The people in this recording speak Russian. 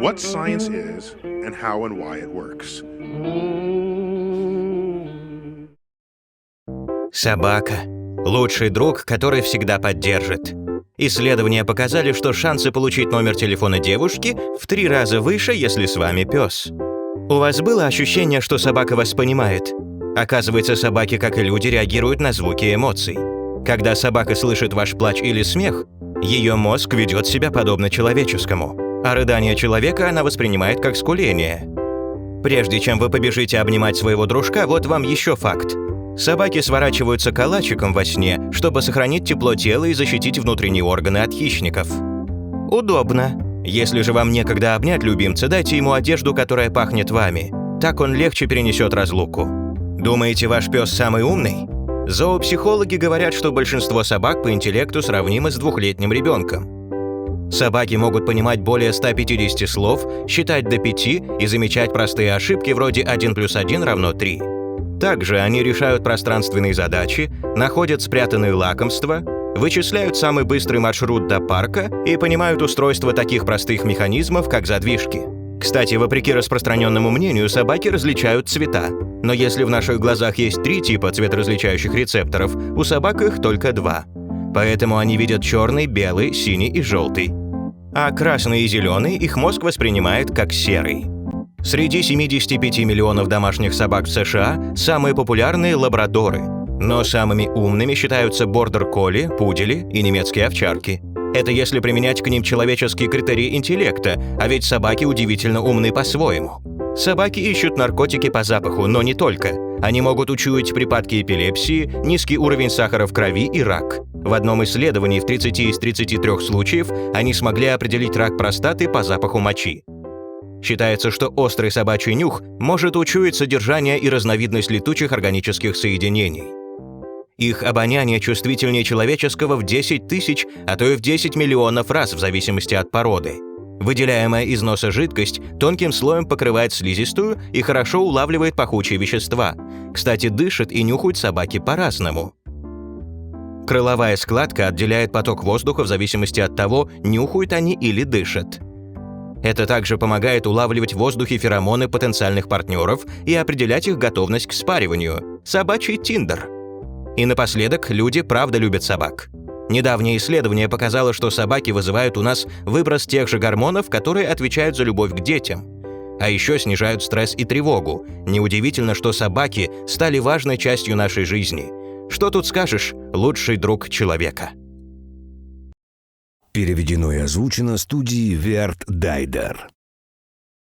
What science is and how and why it works. Собака – лучший друг, который всегда поддержит. Исследования показали, что шансы получить номер телефона девушки в три раза выше, если с вами пес. У вас было ощущение, что собака вас понимает? Оказывается, собаки, как и люди, реагируют на звуки эмоций. Когда собака слышит ваш плач или смех, ее мозг ведет себя подобно человеческому, а рыдание человека она воспринимает как скуление. Прежде чем вы побежите обнимать своего дружка, вот вам еще факт. Собаки сворачиваются калачиком во сне, чтобы сохранить тепло тела и защитить внутренние органы от хищников. Удобно. Если же вам некогда обнять любимца, дайте ему одежду, которая пахнет вами. Так он легче перенесет разлуку. Думаете, ваш пес самый умный? Зоопсихологи говорят, что большинство собак по интеллекту сравнимы с двухлетним ребенком. Собаки могут понимать более 150 слов, считать до 5 и замечать простые ошибки вроде 1 плюс 1 равно 3. Также они решают пространственные задачи, находят спрятанные лакомства, вычисляют самый быстрый маршрут до парка и понимают устройство таких простых механизмов, как задвижки. Кстати, вопреки распространенному мнению, собаки различают цвета. Но если в наших глазах есть три типа цветоразличающих рецепторов, у собак их только два. Поэтому они видят черный, белый, синий и желтый. А красный и зеленый их мозг воспринимает как серый. Среди 75 миллионов домашних собак в США самые популярные – лабрадоры. Но самыми умными считаются бордер-колли, пудели и немецкие овчарки. Это если применять к ним человеческие критерии интеллекта, а ведь собаки удивительно умны по-своему. Собаки ищут наркотики по запаху, но не только. Они могут учуять припадки эпилепсии, низкий уровень сахара в крови и рак. В одном исследовании в 30 из 33 случаев они смогли определить рак простаты по запаху мочи. Считается, что острый собачий нюх может учуять содержание и разновидность летучих органических соединений. Их обоняние чувствительнее человеческого в 10 тысяч, а то и в 10 миллионов раз в зависимости от породы. Выделяемая из носа жидкость тонким слоем покрывает слизистую и хорошо улавливает пахучие вещества. Кстати, дышат и нюхают собаки по-разному. Крыловая складка отделяет поток воздуха в зависимости от того, нюхают они или дышат. Это также помогает улавливать в воздухе феромоны потенциальных партнеров и определять их готовность к спариванию. Собачий тиндер. И напоследок, люди правда любят собак. Недавнее исследование показало, что собаки вызывают у нас выброс тех же гормонов, которые отвечают за любовь к детям. А еще снижают стресс и тревогу. Неудивительно, что собаки стали важной частью нашей жизни. Что тут скажешь, лучший друг человека. Переведено и озвучено студией Верт Дайдер.